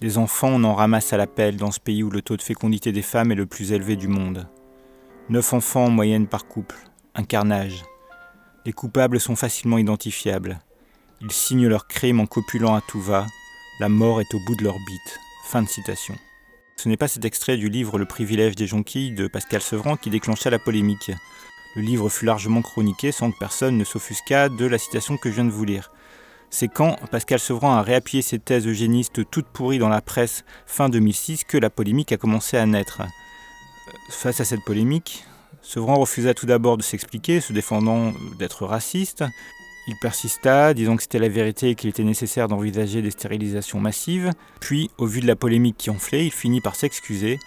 Les enfants, on en ramasse à la pelle dans ce pays où le taux de fécondité des femmes est le plus élevé du monde. Neuf enfants en moyenne par couple. Un carnage. Les coupables sont facilement identifiables. Ils signent leur crime en copulant à tout va. La mort est au bout de leur bite. Fin de citation. Ce n'est pas cet extrait du livre Le privilège des jonquilles de Pascal Sevran qui déclencha la polémique. Le livre fut largement chroniqué sans que personne ne s'offusquât de la citation que je viens de vous lire. C'est quand Pascal Sevran a réappuyé ses thèses eugénistes toutes pourries dans la presse fin 2006 que la polémique a commencé à naître. Face à cette polémique, Sevran refusa tout d'abord de s'expliquer, se défendant d'être raciste. Il persista, disant que c'était la vérité et qu'il était nécessaire d'envisager des stérilisations massives. Puis, au vu de la polémique qui enflait, il finit par s'excuser,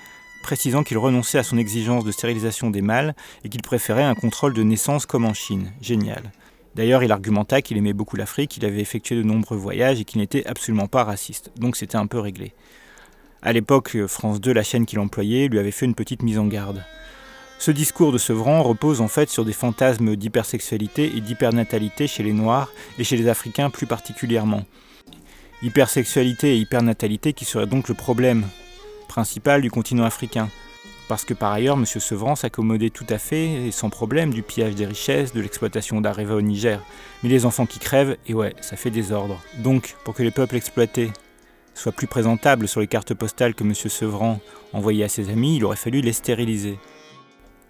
précisant qu'il renonçait à son exigence de stérilisation des mâles et qu'il préférait un contrôle de naissance comme en Chine. Génial. D'ailleurs, il argumenta qu'il aimait beaucoup l'Afrique, qu'il avait effectué de nombreux voyages et qu'il n'était absolument pas raciste. Donc c'était un peu réglé. À l'époque, France 2, la chaîne qu'il employait, lui avait fait une petite mise en garde. Ce discours de Sevran repose en fait sur des fantasmes d'hypersexualité et d'hypernatalité chez les Noirs et chez les Africains plus particulièrement. Hypersexualité et hypernatalité qui seraient donc le problème principal du continent africain parce que par ailleurs, M. Sevran s'accommodait tout à fait et sans problème du pillage des richesses, de l'exploitation d'Areva au Niger. Mais les enfants qui crèvent, et ouais, ça fait désordre. Donc, pour que les peuples exploités soient plus présentables sur les cartes postales que M. Sevran envoyait à ses amis, il aurait fallu les stériliser.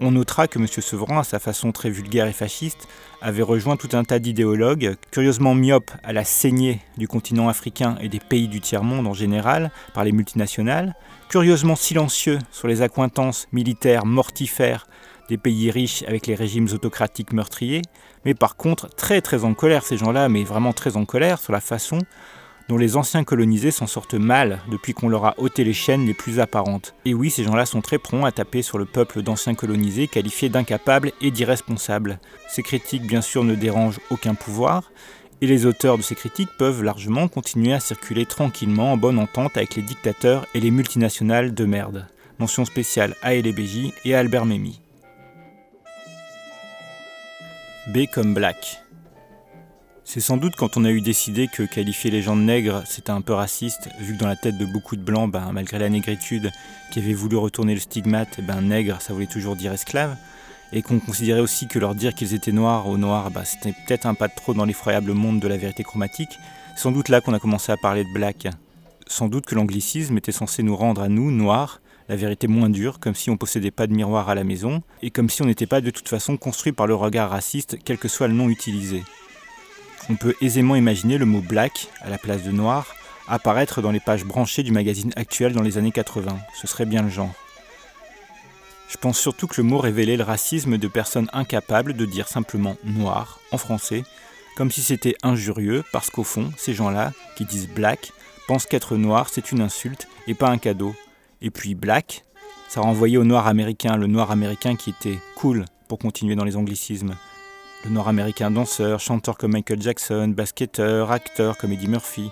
On notera que M. Sevran, à sa façon très vulgaire et fasciste, avait rejoint tout un tas d'idéologues, curieusement myopes à la saignée du continent africain et des pays du tiers-monde en général, par les multinationales, curieusement silencieux sur les accointances militaires mortifères des pays riches avec les régimes autocratiques meurtriers, mais par contre très très en colère ces gens-là, mais vraiment très en colère sur la façon dont les anciens colonisés s'en sortent mal depuis qu'on leur a ôté les chaînes les plus apparentes. Et oui, ces gens-là sont très prompts à taper sur le peuple d'anciens colonisés qualifiés d'incapables et d'irresponsables. Ces critiques, bien sûr, ne dérangent aucun pouvoir, et les auteurs de ces critiques peuvent largement continuer à circuler tranquillement en bonne entente avec les dictateurs et les multinationales de merde. Mention spéciale à LBJ et à Albert Memmi. B comme Black. C'est sans doute quand on a eu décidé que qualifier les gens de nègres, c'était un peu raciste, vu que dans la tête de beaucoup de blancs, ben, malgré la négritude, qui avait voulu retourner le stigmate, ben, nègre, ça voulait toujours dire esclave, et qu'on considérait aussi que leur dire qu'ils étaient noirs aux noirs, ben, c'était peut-être un pas de trop dans l'effroyable monde de la vérité chromatique, sans doute là qu'on a commencé à parler de black. Sans doute que l'anglicisme était censé nous rendre à nous, noirs, la vérité moins dure, comme si on possédait pas de miroir à la maison, et comme si on n'était pas de toute façon construit par le regard raciste, quel que soit le nom utilisé. On peut aisément imaginer le mot black, à la place de noir, apparaître dans les pages branchées du magazine actuel dans les années 80. Ce serait bien le genre. Je pense surtout que le mot révélait le racisme de personnes incapables de dire simplement noir en français, comme si c'était injurieux, parce qu'au fond, ces gens-là, qui disent black, pensent qu'être noir c'est une insulte et pas un cadeau. Et puis black, ça renvoyait au noir américain, le noir américain qui était cool, pour continuer dans les anglicismes. Le noir américain danseur, chanteur comme Michael Jackson, basketteur, acteur comme Eddie Murphy.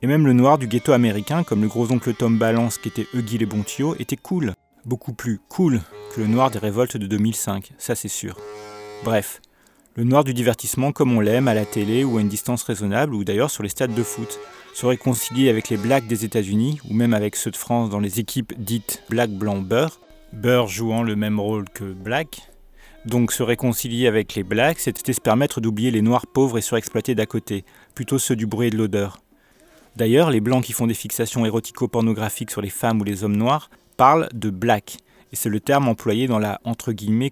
Et même le noir du ghetto américain, comme le gros-oncle Tom Balance qui était Huggy les Bontio, était cool. Beaucoup plus cool que le noir des révoltes de 2005, ça c'est sûr. Bref, le noir du divertissement comme on l'aime à la télé ou à une distance raisonnable ou d'ailleurs sur les stades de foot, se réconcilier avec les blacks des États-Unis ou même avec ceux de France dans les équipes dites black blanc beurre, beurre jouant le même rôle que black. Donc se réconcilier avec les blacks, c'était se permettre d'oublier les noirs pauvres et surexploités d'à côté, plutôt ceux du bruit et de l'odeur. D'ailleurs, les blancs qui font des fixations érotico-pornographiques sur les femmes ou les hommes noirs parlent de black, et c'est le terme employé dans la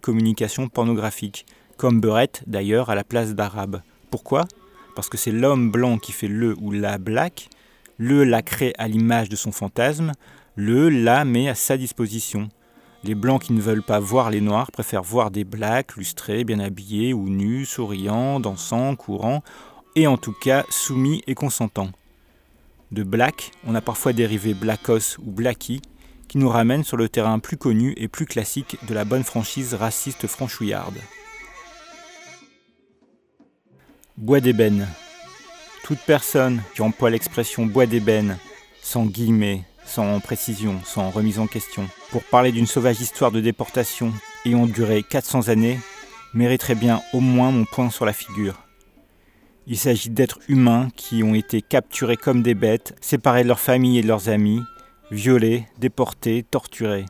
communication pornographique, comme beurette d'ailleurs à la place d'arabe. Pourquoi? Parce que c'est l'homme blanc qui fait le ou la black, le la crée à l'image de son fantasme, le la met à sa disposition. Les blancs qui ne veulent pas voir les noirs préfèrent voir des blacks lustrés, bien habillés ou nus, souriants, dansant, courant, et en tout cas soumis et consentants. De black, on a parfois dérivé blackos ou blacky, qui nous ramène sur le terrain plus connu et plus classique de la bonne franchise raciste franchouillarde. Bois d'ébène. Toute personne qui emploie l'expression bois d'ébène, sans guillemets, sans précision, sans remise en question, pour parler d'une sauvage histoire de déportation ayant duré 400 années, mériterait bien au moins mon point sur la figure. Il s'agit d'êtres humains qui ont été capturés comme des bêtes, séparés de leurs familles et de leurs amis, violés, déportés, torturés.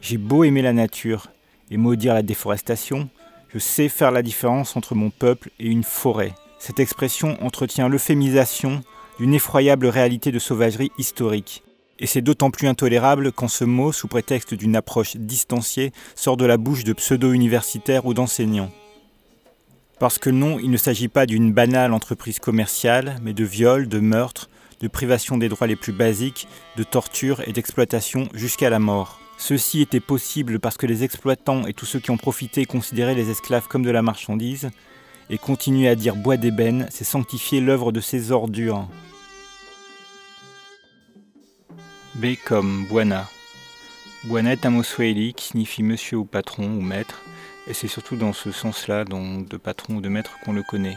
J'ai beau aimer la nature et maudire la déforestation, je sais faire la différence entre mon peuple et une forêt. Cette expression entretient l'euphémisation d'une effroyable réalité de sauvagerie historique. Et c'est d'autant plus intolérable quand ce mot, sous prétexte d'une approche distanciée, sort de la bouche de pseudo-universitaires ou d'enseignants. Parce que non, il ne s'agit pas d'une banale entreprise commerciale, mais de viol, de meurtre, de privation des droits les plus basiques, de torture et d'exploitation jusqu'à la mort. Ceci était possible parce que les exploitants et tous ceux qui ont profité considéraient les esclaves comme de la marchandise, et continuer à dire bois d'ébène, c'est sanctifier l'œuvre de ces ordures. B comme Buana. Buana est un mot swahili qui signifie monsieur ou patron ou maître, et c'est surtout dans ce sens-là, de patron ou de maître, qu'on le connaît.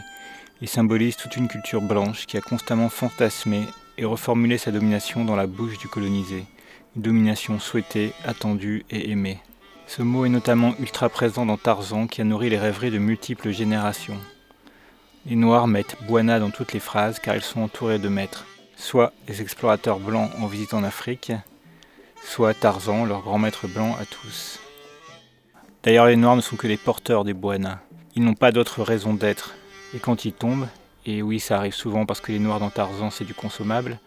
Il symbolise toute une culture blanche qui a constamment fantasmé et reformulé sa domination dans la bouche du colonisé. Une domination souhaitée, attendue et aimée. Ce mot est notamment ultra présent dans Tarzan qui a nourri les rêveries de multiples générations. Les Noirs mettent Buana dans toutes les phrases car ils sont entourés de maîtres soit les explorateurs blancs en visite en Afrique, soit Tarzan, leur grand maître blanc à tous. D'ailleurs, les Noirs ne sont que les porteurs des Buana. Ils n'ont pas d'autre raison d'être. Et quand ils tombent, et oui, ça arrive souvent parce que les Noirs dans Tarzan, c'est du consommable,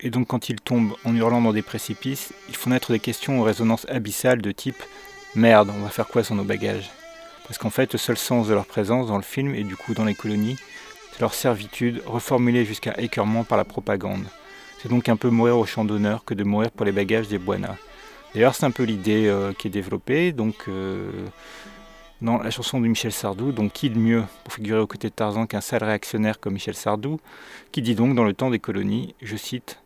et donc quand ils tombent en hurlant dans des précipices, ils font naître des questions aux résonances abyssales de type Merde, on va faire quoi sans nos bagages? Parce qu'en fait, le seul sens de leur présence dans le film, et du coup dans les colonies, c'est leur servitude reformulée jusqu'à écœurement par la propagande. C'est donc un peu mourir au champ d'honneur que de mourir pour les bagages des Buana. D'ailleurs, c'est un peu l'idée euh, qui est développée. Donc, euh, dans la chanson de Michel Sardou, donc qui de mieux pour figurer aux côtés de Tarzan qu'un sale réactionnaire comme Michel Sardou, qui dit donc dans le temps des colonies, je cite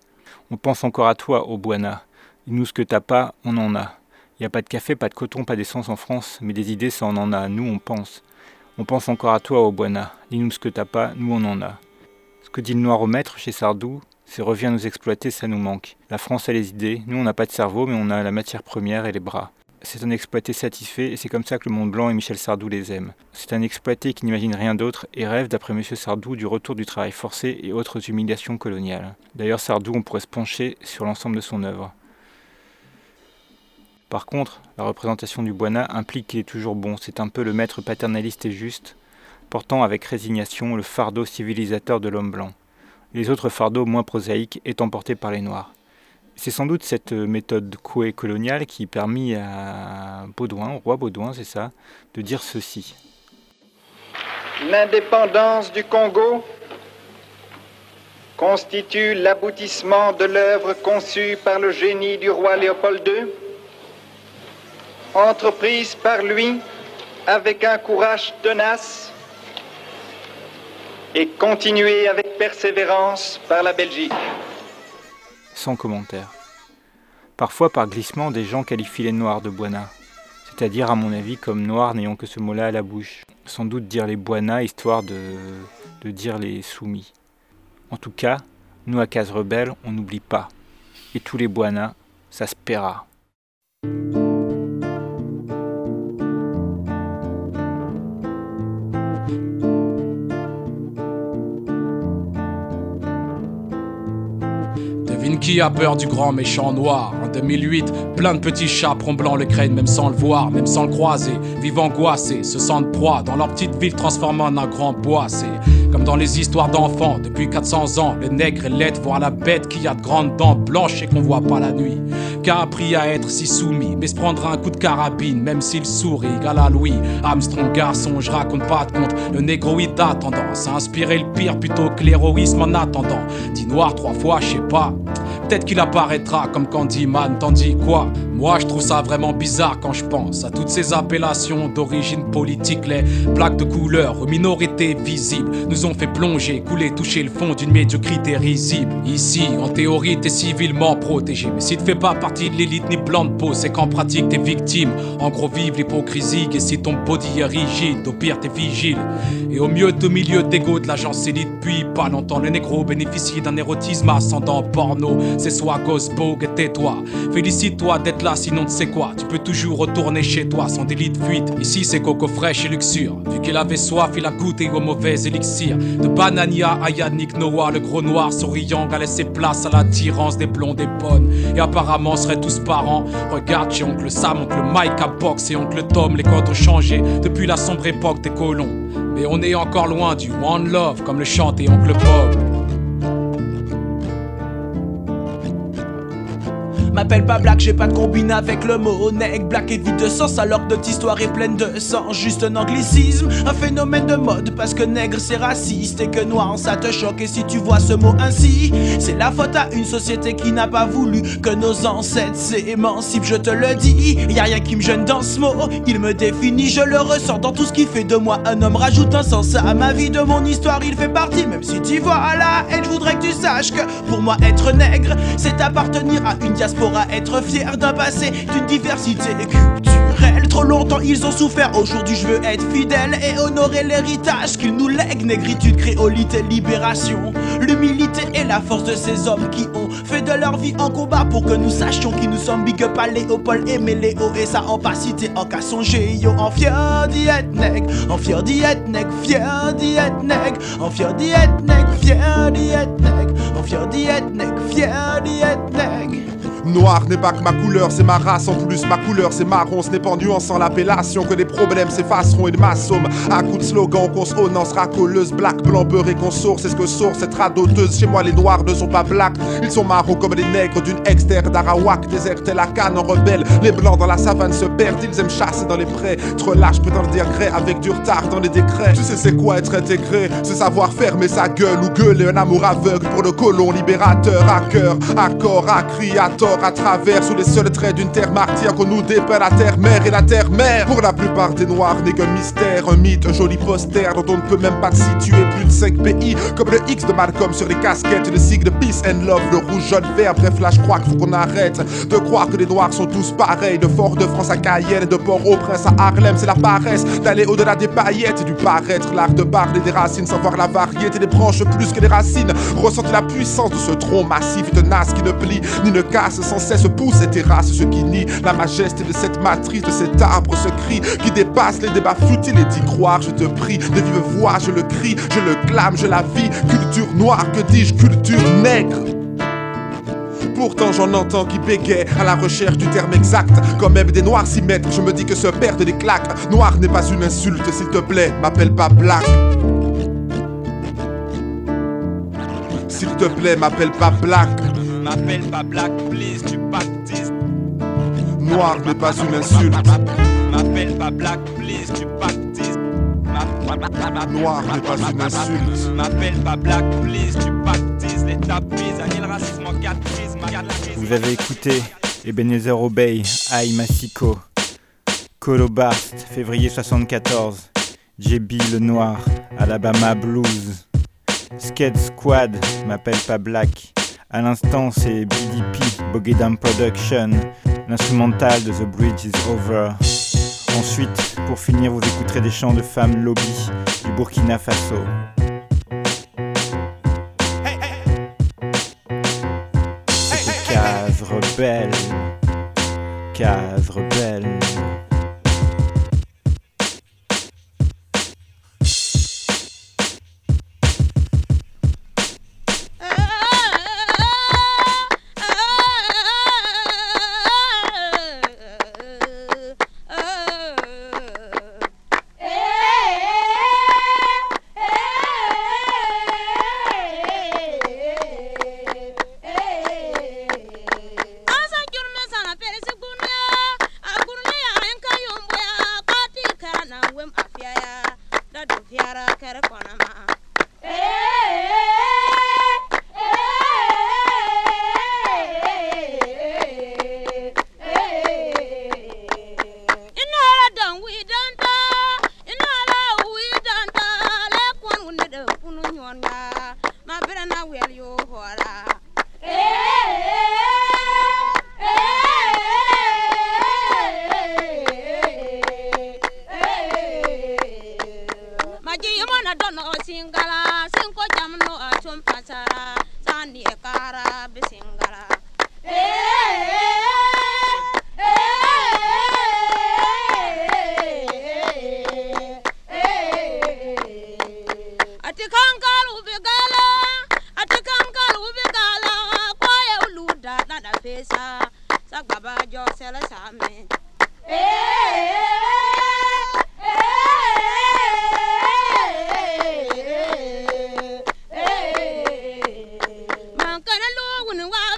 On pense encore à toi, ô Buana. Nous, ce que t'as pas, on en a. Il n'y a pas de café, pas de coton, pas d'essence en France, mais des idées, ça on en a. Nous, on pense. On pense encore à toi, Obuana. Dis-nous ce que t'as pas, nous on en a. Ce que dit le noir au maître chez Sardou, c'est reviens nous exploiter, ça nous manque. La France a les idées, nous on n'a pas de cerveau, mais on a la matière première et les bras. c'est un exploité satisfait et c'est comme ça que le monde blanc et Michel Sardou les aiment. C'est un exploité qui n'imagine rien d'autre et rêve, d'après M. Sardou, du retour du travail forcé et autres humiliations coloniales. D'ailleurs, Sardou, on pourrait se pencher sur l'ensemble de son œuvre. Par contre, la représentation du Buana implique qu'il est toujours bon, c'est un peu le maître paternaliste et juste, portant avec résignation le fardeau civilisateur de l'homme blanc, les autres fardeaux moins prosaïques étant portés par les Noirs. C'est sans doute cette méthode couée coloniale qui permit à Baudouin, au roi Baudouin, c'est ça, de dire ceci. L'indépendance du Congo constitue l'aboutissement de l'œuvre conçue par le génie du roi Léopold II entreprise par lui avec un courage tenace et continuée avec persévérance par la Belgique. Sans commentaire. Parfois, par glissement, des gens qualifient les Noirs de Boina, c'est-à-dire, à mon avis, comme Noirs n'ayant que ce mot-là à la bouche. Sans doute dire les Boina, histoire de, dire les soumis. En tout cas, nous à Case Rebelle, on n'oublie pas. Et tous les Boina, ça se paiera. Qui a peur du grand méchant noir En 2008, plein de petits chaperons blancs le craignent même sans le voir, même sans le croiser. Vivent angoissés, se sentent proie dans leur petite ville transformée en un grand bois. C'est comme dans les histoires d'enfants, depuis 400 ans, les nègres et l'être voient la bête qui a de grandes dents blanches et qu'on voit pas la nuit. Qu'a appris à être si soumis, mais se prendra un coup de carabine, même s'il sourit. Gala Louis, Armstrong garçon, je raconte pas de compte. Le négroïde a tendance à inspirer le pire plutôt que l'héroïsme en attendant. Dit noir trois fois, je sais pas. Peut-être qu'il apparaîtra comme Candyman, tandis quoi? Moi je trouve ça vraiment bizarre quand je pense à toutes ces appellations d'origine politique, les plaques de couleur aux minorités visibles nous ont fait plonger, couler, toucher le fond d'une médiocrité risible. Ici, en théorie, t'es civilement protégé, mais si tu fais pas partie de l'élite ni blanc de peau, c'est qu'en pratique t'es victime. En gros, vive l'hypocrisie, et si ton body est rigide, au pire t'es vigile. Et au mieux, au milieu d'égo de l'agence élite, puis pas longtemps, le négro bénéficie d'un érotisme ascendant porno c'est soit Ghostbog et tais-toi. Félicite-toi d'être là, sinon tu sais quoi, tu peux toujours retourner chez toi sans délit de fuite. Ici c'est coco fraîche et luxure. Vu qu'il avait soif, il a goûté au mauvais élixir. De Banania à Yannick Noah, le gros noir souriant a laissé place à l'attirance des blondes et bonnes. Et apparemment seraient tous parents. Regarde chez oncle Sam, oncle Mike à box et oncle Tom, les codes ont changé depuis la sombre époque des colons. Mais on est encore loin du One Love comme le chantait oncle Bob. M'appelle pas Black, j'ai pas de combine avec le mot nègre. Black est vide de sens alors que notre histoire est pleine de sang. Juste un anglicisme, un phénomène de mode. Parce que nègre c'est raciste et que noir ça te choque. Et si tu vois ce mot ainsi, c'est la faute à une société qui n'a pas voulu que nos ancêtres s'émancipent. Je te le dis, y a rien qui me gêne dans ce mot. Il me définit, je le ressens dans tout ce qui fait de moi un homme. Rajoute un sens à ma vie, de mon histoire, il fait partie. Même si tu vois là, et je voudrais que tu saches que pour moi être nègre, c'est appartenir à une diaspora à être fier d'un passé, d'une diversité culturelle. Trop longtemps ils ont souffert, aujourd'hui je veux être fidèle et honorer l'héritage qu'ils nous lèguent. Négritude, créolité, libération, l'humilité et la force de ces hommes qui ont fait de leur vie en combat pour que nous sachions qui nous sommes. Big up à Léopold et Méléo et ça en pas cité en cas songer. Yo, en fier d'y être en fier d'y être nègre, fier d'y être nègre, en fier d'y être nègre, fier d'y être nègre, fier d'y être fier d'y être. Noir n'est pas que ma couleur, c'est ma race. En plus, ma couleur, c'est marron. Ce n'est pas en nuançant l'appellation que les problèmes s'effaceront et de ma somme. À coup de slogan, consonance racoleuse, black, blanc, beurre et consour. C'est ce que source cette radoteuse. Chez moi, les noirs ne sont pas blacks. Ils sont marrons comme les nègres d'une externe d'Arawak. Déserté la canne en rebelle. Les blancs dans la savane se perdent. Ils aiment chasser dans les prés. Trop lâche, prétend le gré avec du retard dans les décrets. Tu sais, c'est quoi être intégré? C'est savoir fermer sa gueule ou gueuler un amour aveugle pour le colon libérateur. À cœur, à corps, à cri, à tort à travers sous les seuls traits d'une terre martyre qu'on nous dépeint la terre mère et la terre mère. Pour la plupart des noirs n'est qu'un mystère, un mythe, un joli poster dont on ne peut même pas situer plus de 5 pays. Comme le X de Malcolm sur les casquettes, le signe de peace and love, le rouge, jaune, vert. Bref, là je crois qu'il faut qu'on arrête de croire que les noirs sont tous pareils. De Fort-de-France à Cayenne, de Port-au-Prince à Harlem, c'est la paresse d'aller au-delà des paillettes, du paraître, l'art de parler des racines, savoir la variété des branches plus que les racines. Ressentir la puissance de ce tronc massif et tenace qui ne plie ni ne casse sans cesse pousse et terrasse ce qui nie la majesté de cette matrice, de cet arbre, ce cri qui dépasse les débats futiles et d'y croire. Je te prie de vive voix, je le crie, je le clame, je la vis. Culture noire, que dis-je, culture nègre. Pourtant j'en entends qui bégayent à la recherche du terme exact Quand même des noirs s'y mettent, je me dis que se perdre des claques Noir n'est pas une insulte, s'il te plaît, m'appelle pas black S'il te plaît, m'appelle pas black M'appelle pas black, please, tu baptises. Noir n'est pas une insulte M'appelle pas black, please, tu baptises. Noir n'est pas une insulte M'appelle pas black, please, tu baptises. Les tapis, annule le racisme en crises Vous avez écouté Ebenezer Obey, Aïe Massiko, Colo Barst, février 74, JB Le Noir, Alabama Blues, Sked Squad, m'appelle pas Black. À l'instant, c'est BDP, Bogedam Production, l'instrumental de The Bridge is Over. Ensuite, pour finir, vous écouterez des chants de femmes lobby du Burkina Faso. C'était Case Rebelle. Case Rebelle. doing a lot of